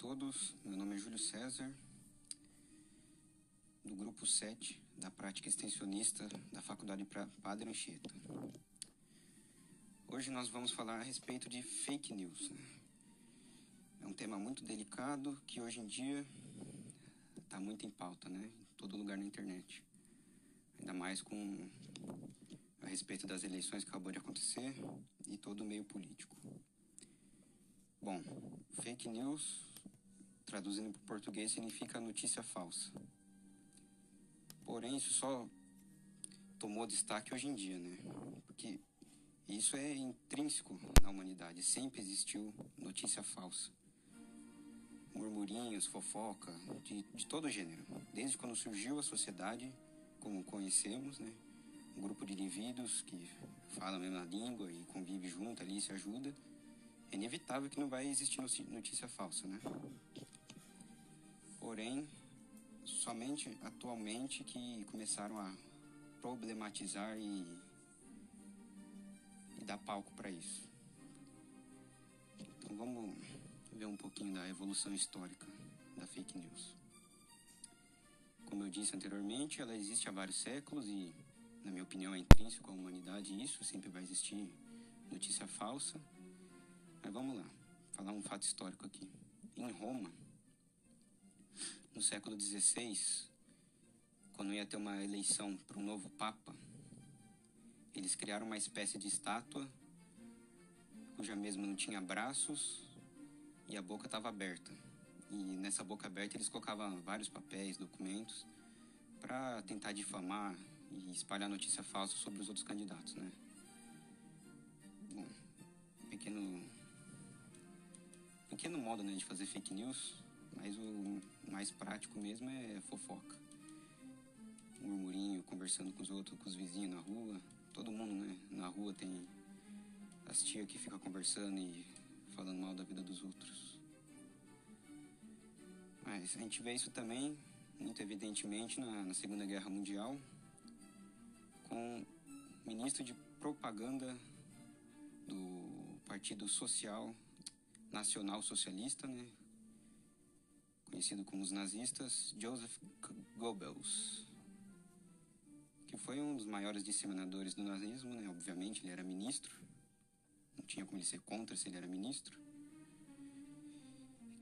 todos, meu nome é Júlio César, do grupo 7 da prática extensionista da Faculdade Padre Anchieta. Hoje nós vamos falar a respeito de fake news. É um tema muito delicado que hoje em dia está muito em pauta, né? Em todo lugar na internet. Ainda mais com a respeito das eleições que acabou de acontecer e todo o meio político. Bom, fake news, traduzindo para o português, significa notícia falsa. Porém, isso só tomou destaque hoje em dia, né? Porque isso é intrínseco na humanidade. Sempre existiu notícia falsa. Murmurinhos, fofoca, de, de todo gênero. Desde quando surgiu a sociedade, como conhecemos, né? Um grupo de indivíduos que fala a mesma língua e convive junto ali, se ajuda é inevitável que não vai existir notícia falsa, né? Porém, somente atualmente que começaram a problematizar e, e dar palco para isso. Então vamos ver um pouquinho da evolução histórica da fake news. Como eu disse anteriormente, ela existe há vários séculos e, na minha opinião, é intrínseco à humanidade isso, sempre vai existir notícia falsa mas vamos lá, falar um fato histórico aqui. Em Roma, no século XVI, quando ia ter uma eleição para um novo papa, eles criaram uma espécie de estátua cuja mesma não tinha braços e a boca estava aberta. E nessa boca aberta eles colocavam vários papéis, documentos para tentar difamar e espalhar notícia falsa sobre os outros candidatos, né? Bom, pequeno pequeno modo né, de fazer fake news, mas o mais prático mesmo é fofoca. Murmurinho, conversando com os outros, com os vizinhos na rua. Todo mundo, né? Na rua tem as tias que ficam conversando e falando mal da vida dos outros. Mas a gente vê isso também, muito evidentemente, na, na Segunda Guerra Mundial, com o ministro de propaganda do Partido Social nacional socialista, né? Conhecido como os nazistas, Joseph Goebbels, que foi um dos maiores disseminadores do nazismo, né? obviamente ele era ministro, não tinha como ele ser contra se ele era ministro,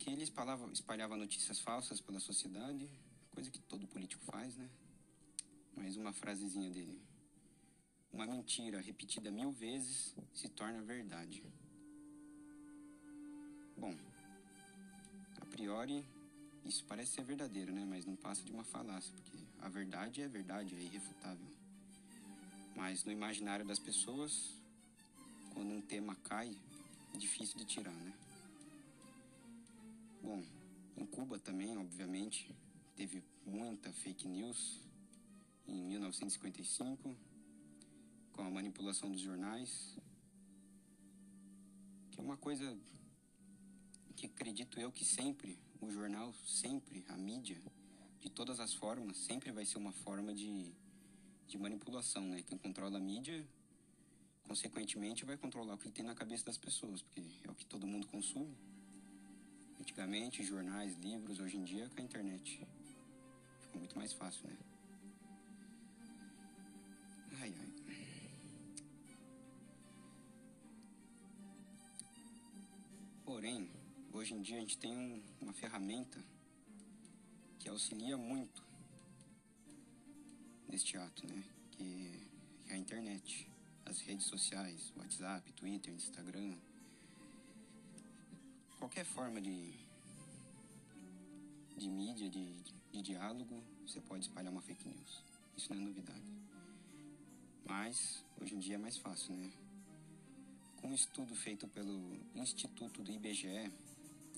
que ele espalhava, espalhava notícias falsas pela sociedade, coisa que todo político faz, né? Mais uma frasezinha dele. Uma mentira repetida mil vezes se torna verdade. Bom, a priori isso parece ser verdadeiro, né? Mas não passa de uma falácia, porque a verdade é verdade, é irrefutável. Mas no imaginário das pessoas, quando um tema cai, é difícil de tirar, né? Bom, em Cuba também, obviamente, teve muita fake news em 1955, com a manipulação dos jornais, que é uma coisa que acredito eu que sempre, o jornal, sempre, a mídia, de todas as formas, sempre vai ser uma forma de, de manipulação, né? Quem controla a mídia, consequentemente, vai controlar o que tem na cabeça das pessoas, porque é o que todo mundo consome. Antigamente, jornais, livros, hoje em dia, com a internet. Ficou muito mais fácil, né? Ai, ai. Porém, hoje em dia a gente tem um, uma ferramenta que auxilia muito neste ato, né? Que, que é a internet, as redes sociais, WhatsApp, Twitter, Instagram, qualquer forma de, de mídia, de, de diálogo, você pode espalhar uma fake news. Isso não é novidade. Mas hoje em dia é mais fácil, né? Com um estudo feito pelo Instituto do IBGE,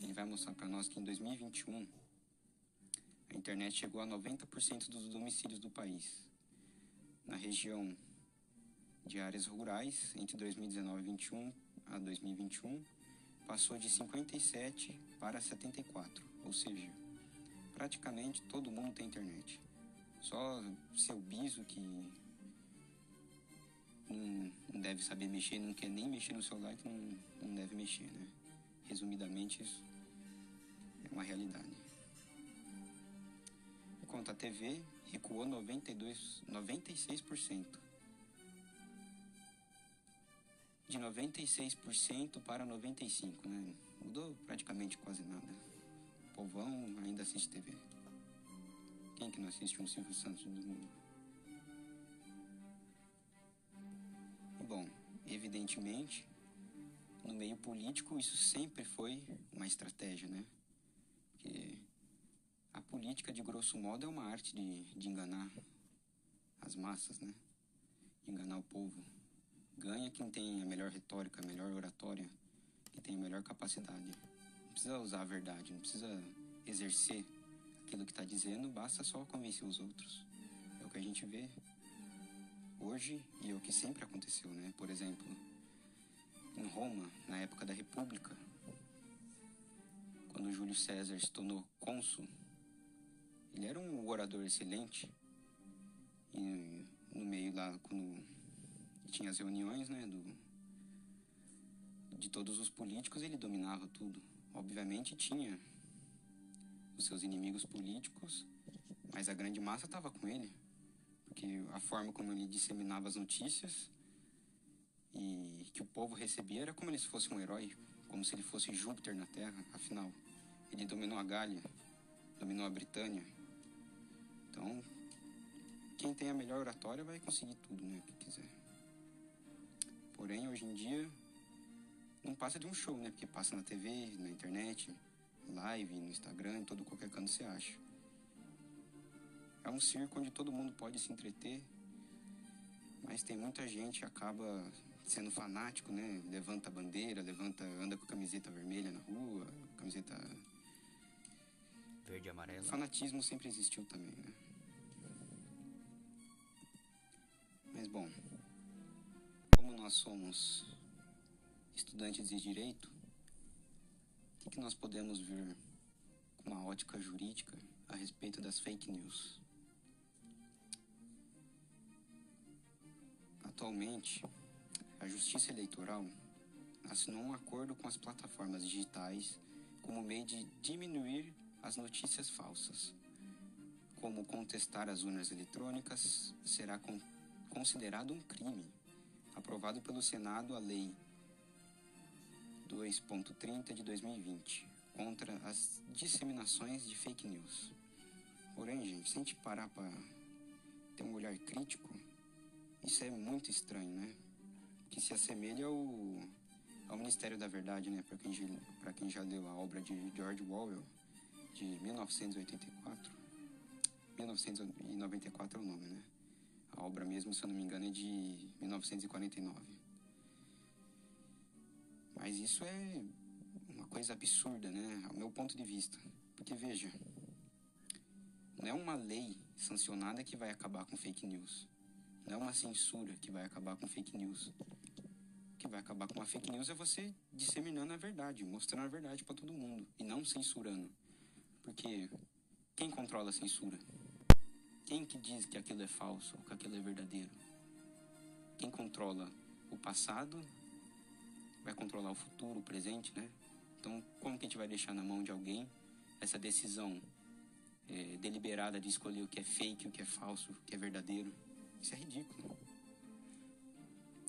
ele vai mostrar para nós que em 2021 a internet chegou a 90% dos domicílios do país. Na região de áreas rurais, entre 2019 21 a 2021, passou de 57 para 74, ou seja, praticamente todo mundo tem internet. Só seu biso que não, deve saber mexer, não quer nem mexer no celular, que não, não deve mexer, né? Resumidamente, isso é uma realidade. Enquanto a TV recuou 92, 96%. De 96% para 95%, né? Mudou praticamente quase nada. O povão ainda assiste TV. Quem que não assiste um Silvio Santos do mundo? Bom, evidentemente, no meio político isso sempre foi uma estratégia, né? Porque a política, de grosso modo, é uma arte de, de enganar as massas, né? Enganar o povo. Ganha quem tem a melhor retórica, a melhor oratória, quem tem a melhor capacidade. Não precisa usar a verdade, não precisa exercer aquilo que está dizendo, basta só convencer os outros. É o que a gente vê hoje e é o que sempre aconteceu, né? Por exemplo, em Roma, na época da República, quando Júlio César se tornou cônsul, ele era um orador excelente. E no meio lá, quando tinha as reuniões, né, do, de todos os políticos, ele dominava tudo. Obviamente tinha os seus inimigos políticos, mas a grande massa estava com ele, porque a forma como ele disseminava as notícias e que o povo recebia era como se fosse um herói, como se ele fosse Júpiter na Terra. Afinal, ele dominou a Gália, dominou a Britânia. Então, quem tem a melhor oratória vai conseguir tudo, né, que quiser. Porém, hoje em dia, não passa de um show, né, porque passa na TV, na internet, live, no Instagram, em todo qualquer canto você acha. É um circo onde todo mundo pode se entreter, mas tem muita gente que acaba sendo fanático, né? Levanta a bandeira, levanta, anda com a camiseta vermelha na rua, camiseta verde e amarela. Fanatismo sempre existiu também, né? Mas bom, como nós somos estudantes de direito, o que, que nós podemos ver com uma ótica jurídica a respeito das fake news? Atualmente, a Justiça Eleitoral assinou um acordo com as plataformas digitais como meio de diminuir as notícias falsas. Como contestar as urnas eletrônicas será con considerado um crime. Aprovado pelo Senado a Lei 2.30 de 2020 contra as disseminações de fake news. Porém, gente, se a gente parar para ter um olhar crítico, isso é muito estranho, né? Que se assemelha ao, ao Ministério da Verdade, né? Para quem, quem já leu a obra de George Orwell, de 1984. 1994 é o nome, né? A obra mesmo, se eu não me engano, é de 1949. Mas isso é uma coisa absurda, né? Ao meu ponto de vista. Porque veja, não é uma lei sancionada que vai acabar com fake news. Não é uma censura que vai acabar com fake news. Que vai acabar com a fake news é você disseminando a verdade, mostrando a verdade para todo mundo e não censurando. Porque quem controla a censura? Quem que diz que aquilo é falso ou que aquilo é verdadeiro? Quem controla o passado vai controlar o futuro, o presente, né? Então, como que a gente vai deixar na mão de alguém essa decisão é, deliberada de escolher o que é fake, o que é falso, o que é verdadeiro? Isso é ridículo.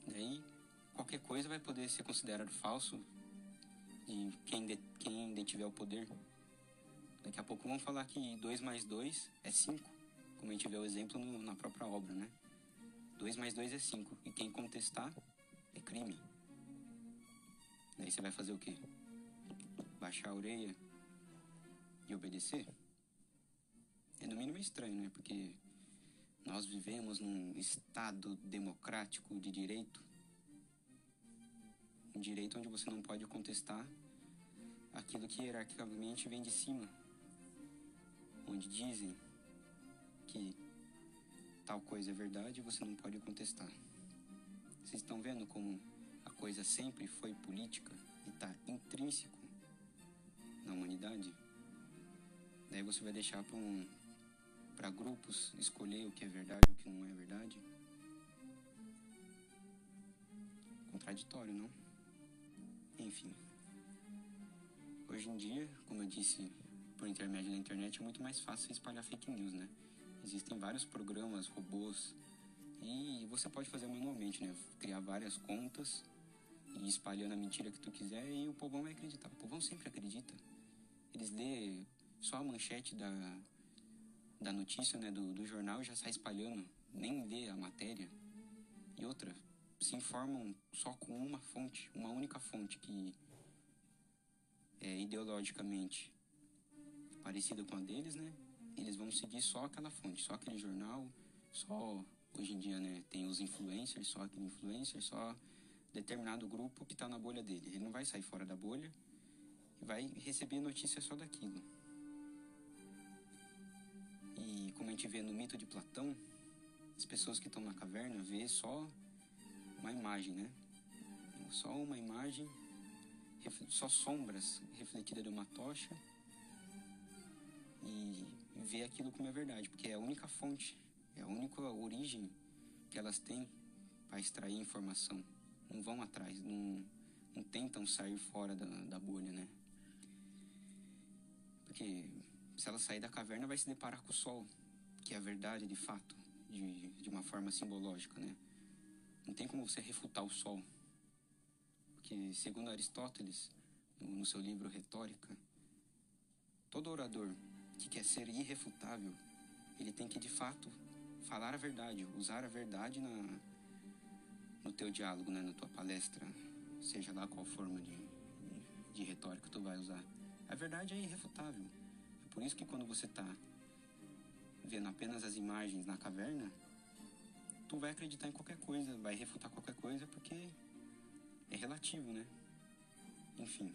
Daí, qualquer coisa vai poder ser considerado falso e quem, de, quem detiver o poder. Daqui a pouco vão falar que 2 mais 2 é 5, como a gente vê o exemplo no, na própria obra, né? 2 mais 2 é 5, e quem contestar é crime. Daí você vai fazer o quê? Baixar a orelha e obedecer? É no mínimo estranho, né? Porque nós vivemos num Estado democrático de direito. Um direito onde você não pode contestar aquilo que hierarquicamente vem de cima. Onde dizem que tal coisa é verdade você não pode contestar. Vocês estão vendo como a coisa sempre foi política e está intrínseco na humanidade? Daí você vai deixar para um para grupos escolher o que é verdade e o que não é verdade? Contraditório, não? Enfim. Hoje em dia, como eu disse por intermédio da internet é muito mais fácil espalhar fake news, né? Existem vários programas, robôs, e você pode fazer manualmente, né? Criar várias contas e espalhando a mentira que tu quiser e o povão vai acreditar. O povão sempre acredita. Eles lê só a manchete da, da notícia, né, do, do jornal já sai espalhando, nem lê a matéria. E outra, se informam só com uma fonte, uma única fonte que é ideologicamente parecida com a deles, né? Eles vão seguir só aquela fonte, só aquele jornal, só hoje em dia, né, tem os influencers, só aquele influencer, só determinado grupo que está na bolha dele. Ele não vai sair fora da bolha e vai receber notícia só daquilo. E como a gente vê no mito de Platão, as pessoas que estão na caverna vê só uma imagem, né? Só uma imagem, só sombras refletidas de uma tocha e vê aquilo como é verdade, porque é a única fonte, é a única origem que elas têm para extrair informação. Não vão atrás, não, não tentam sair fora da, da bolha, né? Porque se ela sair da caverna, vai se deparar com o sol, que é a verdade de fato, de, de uma forma simbológica, né? Não tem como você refutar o sol. Porque, segundo Aristóteles, no, seu livro Retórica, todo orador que quer ser irrefutável, ele tem que de fato falar a verdade, usar a verdade na, no teu diálogo, né, na tua palestra, seja lá qual forma de, de retórica tu vai usar. A verdade é irrefutável. É por isso que quando você está vendo apenas as imagens na caverna, tu vai acreditar em qualquer coisa, vai refutar qualquer coisa porque é relativo, né? Enfim.